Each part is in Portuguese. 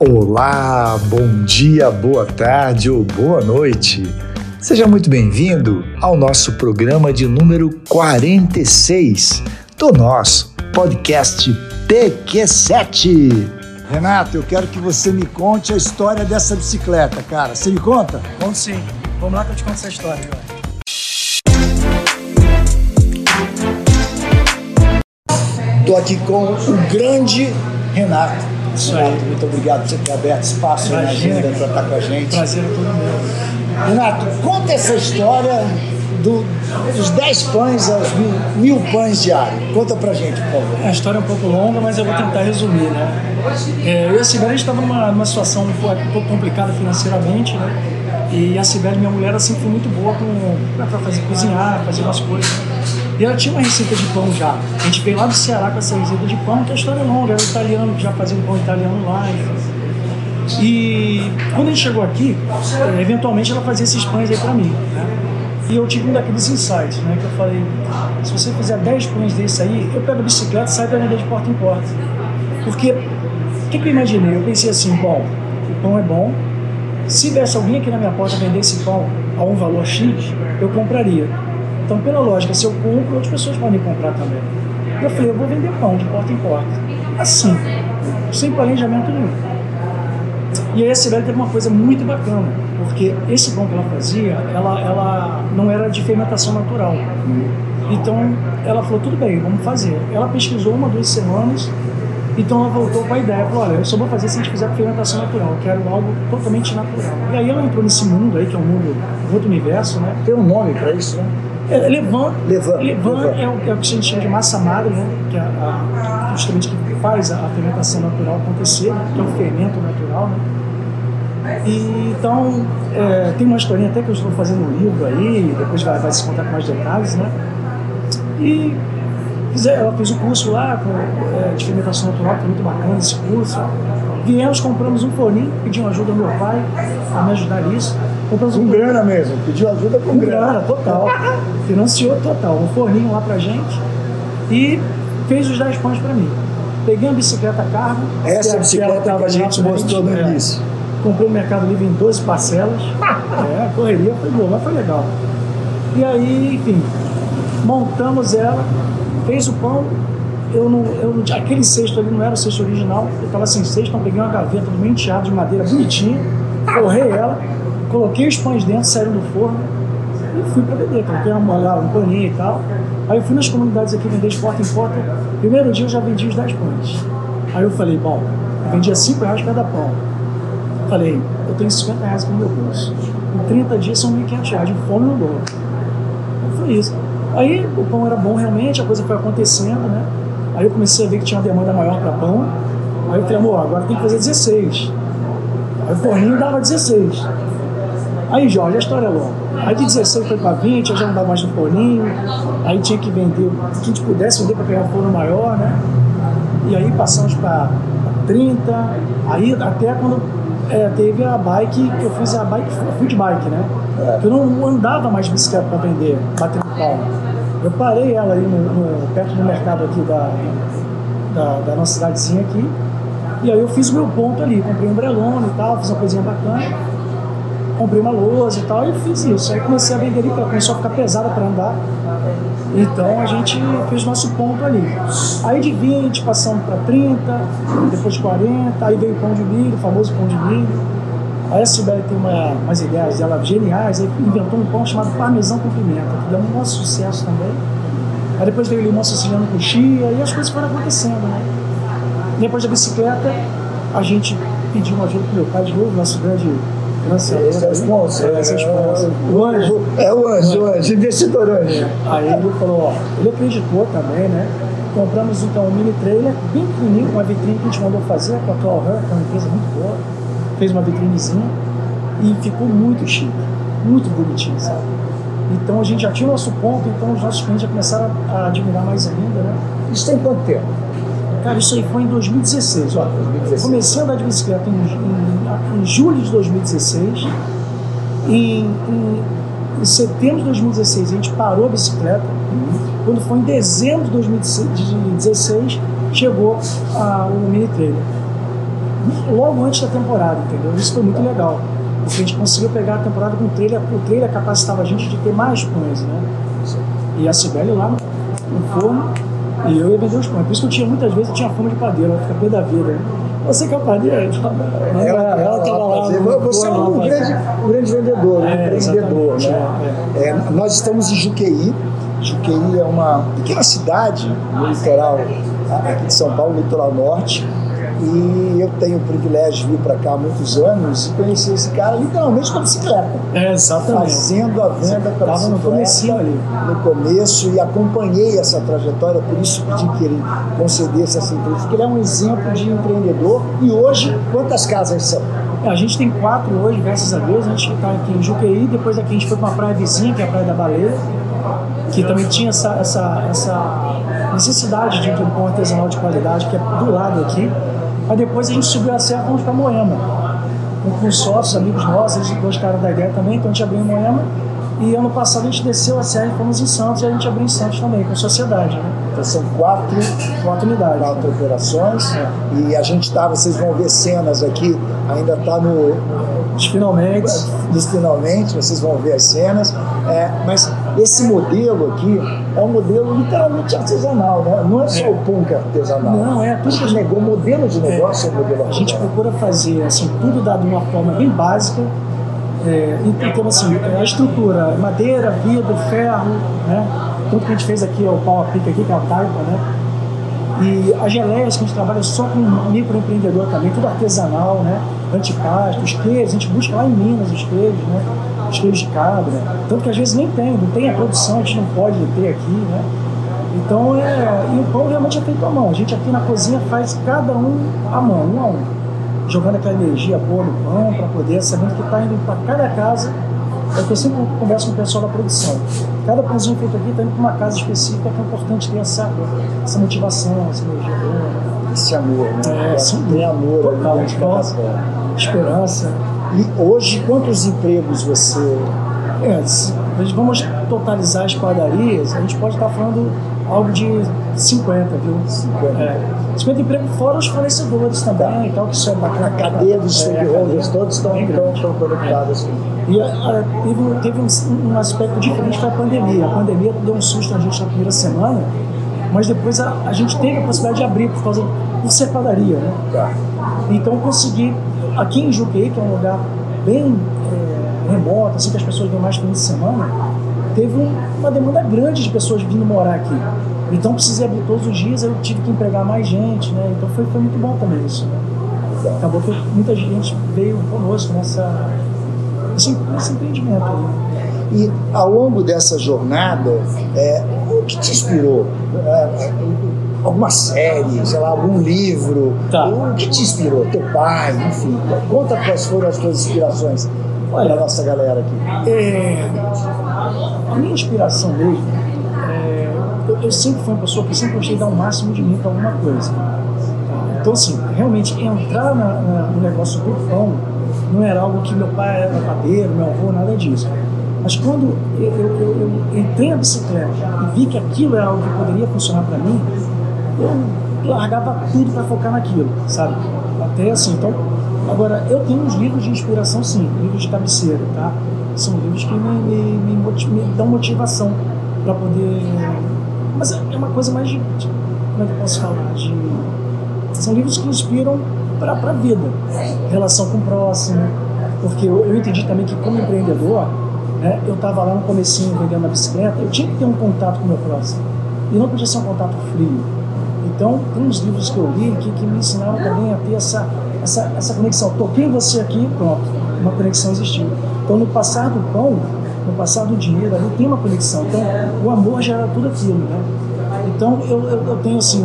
Olá, bom dia, boa tarde ou boa noite. Seja muito bem-vindo ao nosso programa de número 46 do nosso podcast PQ7. Renato, eu quero que você me conte a história dessa bicicleta, cara. Você me conta? Conto sim. Vamos lá que eu te conto essa história. Estou aqui com o grande Renato. Isso Renato, aí. muito obrigado por você ter aberto espaço na agenda para estar com a gente. Prazer é todo meu. Renato, conta essa história do- dos 10 pães aos mil, mil pães diários. Conta pra gente, por favor. A história é um pouco longa, mas eu vou tentar resumir, né? É, eu e a Sibeli, a gente estava numa, numa situação um pouco, um pouco complicada financeiramente, né? E a Sibeli, minha mulher, ela sempre foi muito boa para fazer cozinhar, fazer umas coisas. E ela tinha uma receita de pão já. A gente veio lá do Ceará com essa receita de pão, que é a história é longa, era italiano que já fazia um pão italiano lá. E quando a gente chegou aqui, eh, eventualmente ela fazia esses pães aí para mim, né? E eu tive um daqueles insights, né? Que eu falei, se você fizer 10 pães desse aí, eu pego a bicicleta e saio para vender de porta em porta. Porque, o que, que eu imaginei? Eu pensei assim, bom, o pão é bom, se viesse alguém aqui na minha porta vender esse pão a um valor X, eu compraria. Então, pela lógica, se eu compro, outras pessoas podem comprar também. Eu falei, eu vou vender pão de porta em porta. Assim, sem planejamento nenhum. E aí a Sibeli teve uma coisa muito bacana, porque esse pão que ela fazia, ela, ela não era de fermentação natural. Então ela falou, tudo bem, vamos fazer. Ela pesquisou uma, duas semanas, então ela voltou com a ideia, falou, olha, eu só vou fazer se a gente fizer fermentação natural, eu quero algo totalmente natural. E aí ela entrou nesse mundo aí, que é um mundo, um outro universo, né? Tem um nome pra isso, né? É, Levan, Levan, Levan Levan. É, o, é o que a gente chama de massa madre, né? que é a- justamente que faz a, a fermentação natural acontecer, né? que é o fermento natural. Né? E, então, é, tem uma historinha até que eu estou fazendo um livro aí, depois vai, vai se contar com mais detalhes, né? E fizer- ela fez o curso lá com, é, de fermentação natural, que foi muito bacana esse curso. Viemos, compramos um forninho, pedimos ajuda ao meu pai para me ajudar nisso. Compramos um Com forninho. grana mesmo. Pediu ajuda com Com grana. grana, total. Financiou total. Um forninho lá pra gente e fez os 10 pães pra mim. Peguei uma bicicleta cargo. Essa que a- bicicleta que a gente mostrou no é. início. Comprei no Mercado Livre em 12 parcelas. é, a correria foi boa, mas foi legal. E aí, enfim, montamos ela, fez o pão. Eu não, eu aquele cesto ali não era o cesto original, eu tava sem cesto, então peguei uma gaveta do meu enteado de madeira bonitinha, forrei ela, coloquei os pães dentro, saíram do forno e fui para vender. Coloquei uma, lá, um paninho e tal. Aí eu fui nas comunidades aqui vender de porta em porta. Primeiro dia eu já vendi os 10 pães. Aí eu falei, bom, eu vendia 5 reais cada pão. Falei, eu tenho 50 reais no meu bolso. Em 30 dias são 1.500 reais de fome no. Aí foi isso. Aí o pão era bom realmente, a coisa foi acontecendo, né? Aí eu comecei a ver que tinha uma demanda maior para pão. Aí eu falei, amor, agora tem que fazer 16. Aí o forninho dava 16. Aí, Jorge, a história é longa. Aí de 16 foi para 20, eu já não dava mais no forninho. Aí tinha que vender, o que a gente pudesse vender para pegar forno maior, né? E aí passamos para 30. Aí até quando é, teve a bike, eu fiz a bike, food bike, né? É. Eu não andava mais de bicicleta para vender, batendo palma. Eu parei ela aí no, no- perto do mercado aqui da, da, da nossa cidadezinha aqui. E aí eu fiz o meu ponto ali, comprei um brelone e tal, fiz uma coisinha bacana. Comprei uma lousa e tal, e fiz isso. Aí comecei a vender ali, porque ela começou a ficar pesada para andar. Então a gente fez nosso ponto ali. Aí de 20 passamos para 30, depois 40, aí veio o pão de milho, o famoso pão de milho. Aí a Sibeli tem uma, umas ideias dela geniais, aí inventou um pão chamado parmesão com pimenta, que deu um maior sucesso também. Aí depois veio o limão siciliano com chia, e as coisas foram acontecendo, né? Depois da bicicleta, a gente pediu uma ajuda pro meu pai de novo, nosso grande. Esse é o sponsor. É, esse é o sponsor. O anjo. É o anjo, o anjo, investidor anjo. Aí ele falou, ó, ele acreditou também, né? Compramos então um mini trailer bem pequenininho, com uma vitrine que a gente mandou fazer com a Claw Her, que é uma empresa muito boa. Fez uma vitrinezinha e ficou muito chique, muito bonitinho, sabe? Então a gente já tinha o nosso ponto, então os nossos clientes já começaram a admirar mais ainda, né? Isso tem quanto tempo? Cara, isso aí foi em 2016, ó. 2016. Comecei a andar de bicicleta em, em- em julho de 2016. Em, em, em setembro de 2016 a gente parou a bicicleta. Quando foi em dezembro de 2016, chegou a, o mini trailer. Logo antes da temporada, entendeu? Isso foi muito legal. Porque a gente conseguiu pegar a temporada com o trailer, o trailer capacitava a gente de ter mais pães, né? E a Sibeli lá no forno, e eu ia vender os pães. Por isso que eu tinha muitas vezes, eu tinha fome de padeiro, eu ficava pé da vida. Né? Você que é o padeiro? Ela, ela, ela tava lá. No, você é um grande, um grande vendedor, um é, empreendedor, né? É. É, nós estamos em Juqueí. Juqueí é uma pequena cidade no litoral aqui de São Paulo, litoral norte e eu tenho o privilégio de vir para cá há muitos anos e conhecer esse cara literalmente com a bicicleta. É, exatamente. Fazendo a venda com a bicicleta. no começo ali. No começo e acompanhei essa trajetória, por isso pedi que ele concedesse essa entrevista, porque ele é um exemplo de empreendedor. E hoje, quantas casas são? A gente tem quatro hoje, graças a Deus. A gente está aqui em Juqueí, depois aqui a gente foi para uma praia vizinha, que é a Praia da Baleia, que também tinha essa, essa, essa necessidade de um pão artesanal de qualidade, que é do lado aqui. Mas depois a gente subiu a serra e fomos para Moema. Com, com sócios, amigos nossos, eles gostaram da ideia também, então a gente abriu em Moema. E ano passado a gente desceu a serra e fomos em Santos e a gente abriu em Santos também, com sociedade. Né? Então são quatro, quatro unidades. Quatro operações. É. E a gente está, vocês vão ver cenas aqui, ainda está no. Finalmente. Finalmente, vocês vão ver as cenas. É, mas esse modelo aqui é um modelo literalmente artesanal, né? Não é só é. o punk artesanal. Não, é tudo. que negou, o modelo de negócio é, é o modelo artesanal. A gente procura fazer assim, tudo dado de uma forma bem básica. É, então, assim, a estrutura, madeira, vidro, ferro, né? Tudo que a gente fez aqui é o pau a pica aqui, que é a taipa, né? E as geleias que a gente trabalha só com microempreendedor também, tudo artesanal, né? Antipasto, os queijos, a gente busca lá em Minas os queijos, né? Queijos de cabra. Tanto que às vezes nem tem, não tem a produção, a gente não pode ter aqui, né? Então é. E o pão realmente é feito à mão. A gente aqui na cozinha faz cada um à mão, um a um. Jogando aquela energia boa no pão para poder, sabendo que está indo para cada casa é que eu sempre converso com o pessoal da produção. Cada pãozinho feito aqui está indo para uma casa específica, que é importante ter essa, essa motivação, essa energia boa. Esse amor, né? É, sim. Tem amor Total, ali. Esperança. E hoje, quantos empregos você. É, se vamos totalizar as padarias, a gente pode estar falando algo de 50, viu? 50. É. 50 empregos fora os fornecedores também, tá. então que isso é bacana. A cadeia dos é, stakeholders todos estão, estão, estão conectados. É. E a, a, teve, teve um, um, aspecto diferente foi a pandemia. A pandemia deu um susto na gente na primeira semana, mas depois a, a gente teve a possibilidade de abrir por causa por ser padaria, né? Tá. Então consegui, aqui em Juqueí, que é um lugar bem é, remoto, assim que as pessoas vêm mais fim de semana, teve um, uma demanda grande de pessoas vindo morar aqui. Então precisei abrir todos os dias, eu tive que empregar mais gente, né? Então foi, foi muito bom também isso. Né? Acabou que muita gente veio conosco nessa, nesse, nesse empreendimento. Aí. E ao longo dessa jornada, é, o que te inspirou? Alguma série, sei lá, algum livro? Tá. O que te inspirou? Teu pai, enfim. Conta quais foram as tuas inspirações Olha, a nossa galera aqui. É, a minha inspiração mesmo, é, eu, eu, sempre fui uma pessoa que sempre gostei de dar o máximo de mim para alguma coisa. Então, assim, realmente entrar na, na, no negócio do pão não era algo que meu pai era padeiro, meu avô, nada disso. Mas quando eu, eu, eu entrei na bicicleta e vi que aquilo era algo que poderia funcionar para mim, eu largava tudo para focar naquilo, sabe? Até assim, então. Agora, eu tenho uns livros de inspiração, sim, livros de cabeceira, tá? São livros que me, me, me, me dão motivação para poder. Mas é uma coisa mais de, de. Como é que eu posso falar? De, são livros que inspiram para a vida, relação com o próximo, porque eu, eu entendi também que como empreendedor, né, eu estava lá no comecinho vendendo a bicicleta, eu tinha que ter um contato com o meu próximo, e não podia ser um contato frio. Então, tem uns livros que eu li que, que me ensinaram também a ter essa, essa, essa conexão. Toquei você aqui, pronto, uma conexão existiu. Então, no passar do pão, no passar do dinheiro, ali tem uma conexão. Então, o amor gera tudo aquilo, né? Então, eu, eu, eu tenho assim,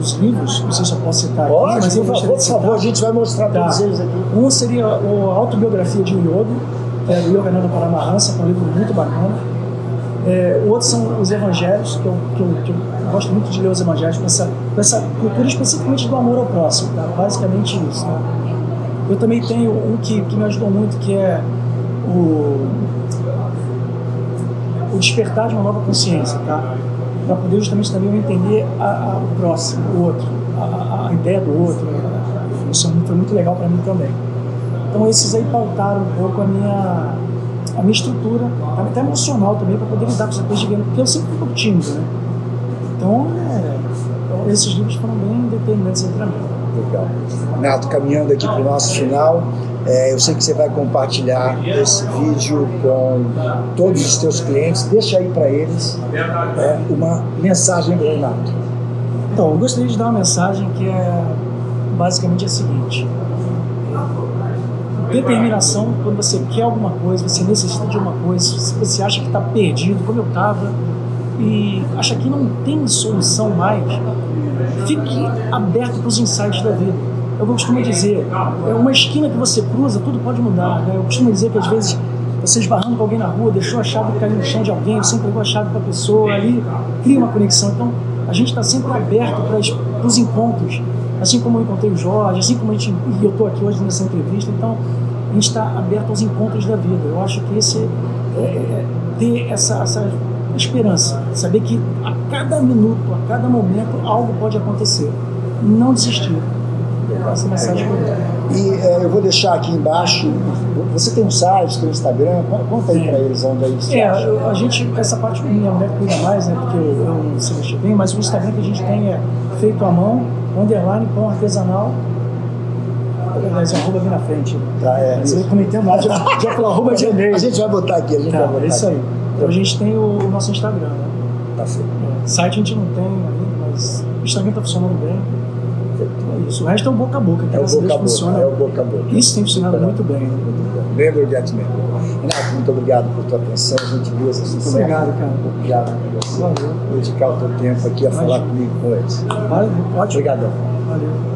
os livros, não sei se eu posso citar Pode, aqui, mas eu citar. Por favor, a gente vai mostrar tá. todos eles aqui. Um seria a autobiografia de um que é do Yoga Nanda Paramahansa, que é um livro muito bacana. É, o outro são os evangelhos, que eu, que eu, que eu gosto muito de ler os evangelhos com essa, com essa cultura especificamente do amor ao próximo, tá? basicamente isso. Né? Eu também tenho um que, que me ajudou muito, que é o, o despertar de uma nova consciência, tá? para poder justamente também entender a, a, o próximo, o outro, a, a, ideia do outro, isso foi muito legal para mim também. Então esses aí pautaram um pouco a minha, a minha estrutura, até emocional também, para poder lidar com essa coisa de porque eu sempre pouco tímido, né? Então, é, esses livros foram bem determinantes para mim. Legal. Renato, caminhando aqui para o nosso final, é, eu sei que você vai compartilhar esse vídeo com todos os teus clientes. Deixa aí para eles é, uma mensagem do Renato. Então, eu gostaria de dar uma mensagem que é basicamente a seguinte: determinação, quando você quer alguma coisa, você necessita de uma coisa, se você acha que está perdido, como eu estava, e acha que não tem solução mais, fique aberto para os insights da vida. Eu costumo dizer, é uma esquina que você cruza, tudo pode mudar. Né? Eu costumo dizer que às vezes você esbarrando com alguém na rua, deixou a chave cair no chão de alguém, você entregou a chave para a pessoa, ali cria uma conexão. Então, a gente está sempre aberto para os encontros, assim como eu encontrei o Jorge, assim como a gente, e eu estou aqui hoje nessa entrevista. Então, a gente está aberto aos encontros da vida. Eu acho que esse é, é, é ter essa, essa esperança, saber que a cada minuto, a cada momento, algo pode acontecer. Não desistir. Essa mensagem E é, eu vou deixar aqui embaixo. Você tem um site, tem um Instagram? Conta aí para eles onde aí É, a gente, essa parte minha mulher cuida mais, né? Porque eu, não sei mexer bem, mas o Instagram que a gente tem é feito à mão, underline, pão artesanal, mas o arroba vem na frente. Tá, é. Mas eu comentei nada, já, já pelo arroba de e-mail. A gente vai botar aqui, a gente tá, vai botar. É isso aí. Então a gente tem o, o nosso Instagram, né? Tá certo. É, site a gente não tem ainda, mas o Instagram tá funcionando bem. Isso. O resto é o boca a boca, que é o boca a boca, funciona. É o boca a boca. Isso tem funcionado muito bem. Né? Lembra o Get Renato, muito obrigado por tua atenção, gentileza. Muito obrigado, cara. Obrigado por você. Valeu. dedicar o teu tempo aqui a Imagina. falar comigo com eles. Vale, ótimo. Obrigadão. Valeu.